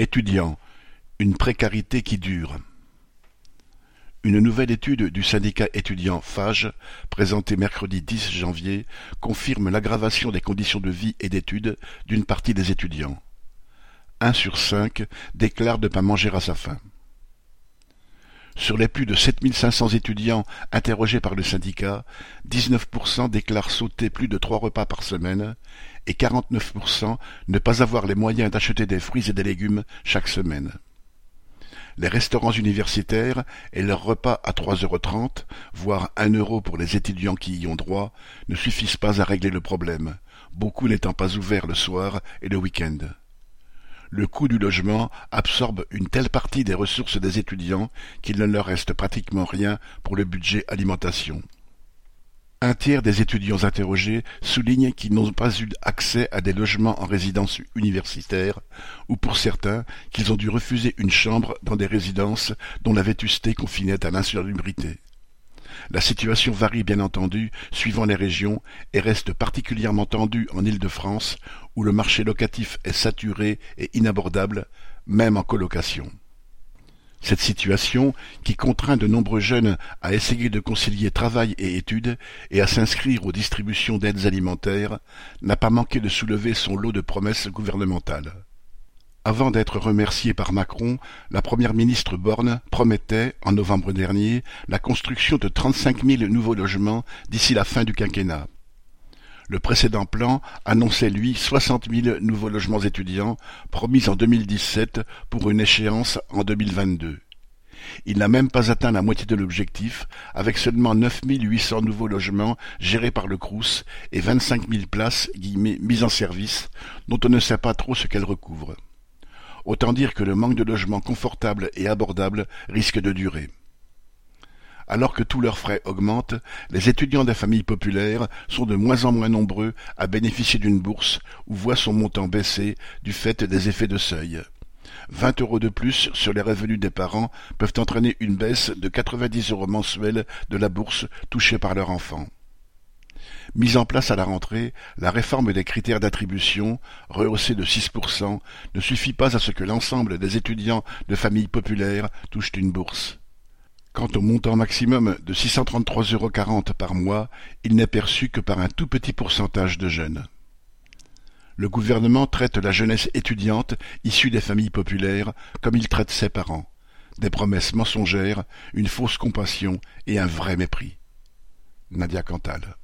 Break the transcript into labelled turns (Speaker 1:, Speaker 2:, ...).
Speaker 1: Étudiants, une précarité qui dure. Une nouvelle étude du syndicat étudiant FAGE, présentée mercredi 10 janvier, confirme l'aggravation des conditions de vie et d'études d'une partie des étudiants. Un sur cinq déclare ne pas manger à sa faim. Sur les plus de 7500 étudiants interrogés par le syndicat, 19% déclarent sauter plus de trois repas par semaine et 49% ne pas avoir les moyens d'acheter des fruits et des légumes chaque semaine. Les restaurants universitaires et leurs repas à 3,30€, voire 1 euro pour les étudiants qui y ont droit, ne suffisent pas à régler le problème, beaucoup n'étant pas ouverts le soir et le week-end le coût du logement absorbe une telle partie des ressources des étudiants qu'il ne leur reste pratiquement rien pour le budget alimentation. Un tiers des étudiants interrogés soulignent qu'ils n'ont pas eu accès à des logements en résidence universitaire, ou pour certains qu'ils ont dû refuser une chambre dans des résidences dont la vétusté confinait à l'insalubrité. La situation varie bien entendu suivant les régions et reste particulièrement tendue en Île-de-France où le marché locatif est saturé et inabordable, même en colocation. Cette situation, qui contraint de nombreux jeunes à essayer de concilier travail et études et à s'inscrire aux distributions d'aides alimentaires, n'a pas manqué de soulever son lot de promesses gouvernementales. Avant d'être remerciée par Macron, la première ministre Borne promettait, en novembre dernier, la construction de trente-cinq mille nouveaux logements d'ici la fin du quinquennat. Le précédent plan annonçait, lui, soixante mille nouveaux logements étudiants, promis en 2017 pour une échéance en 2022. Il n'a même pas atteint la moitié de l'objectif, avec seulement neuf mille huit cents nouveaux logements gérés par le Crous et vingt-cinq mille places mises en service, dont on ne sait pas trop ce qu'elles recouvrent. Autant dire que le manque de logements confortables et abordables risque de durer. Alors que tous leurs frais augmentent, les étudiants des familles populaires sont de moins en moins nombreux à bénéficier d'une bourse ou voient son montant baisser du fait des effets de seuil. Vingt euros de plus sur les revenus des parents peuvent entraîner une baisse de 90 euros mensuels de la bourse touchée par leur enfant. Mise en place à la rentrée, la réforme des critères d'attribution, rehaussée de 6%, ne suffit pas à ce que l'ensemble des étudiants de familles populaires touchent une bourse. Quant au montant maximum de 633,40 euros par mois, il n'est perçu que par un tout petit pourcentage de jeunes. Le gouvernement traite la jeunesse étudiante issue des familles populaires comme il traite ses parents. Des promesses mensongères, une fausse compassion et un vrai mépris. Nadia Cantal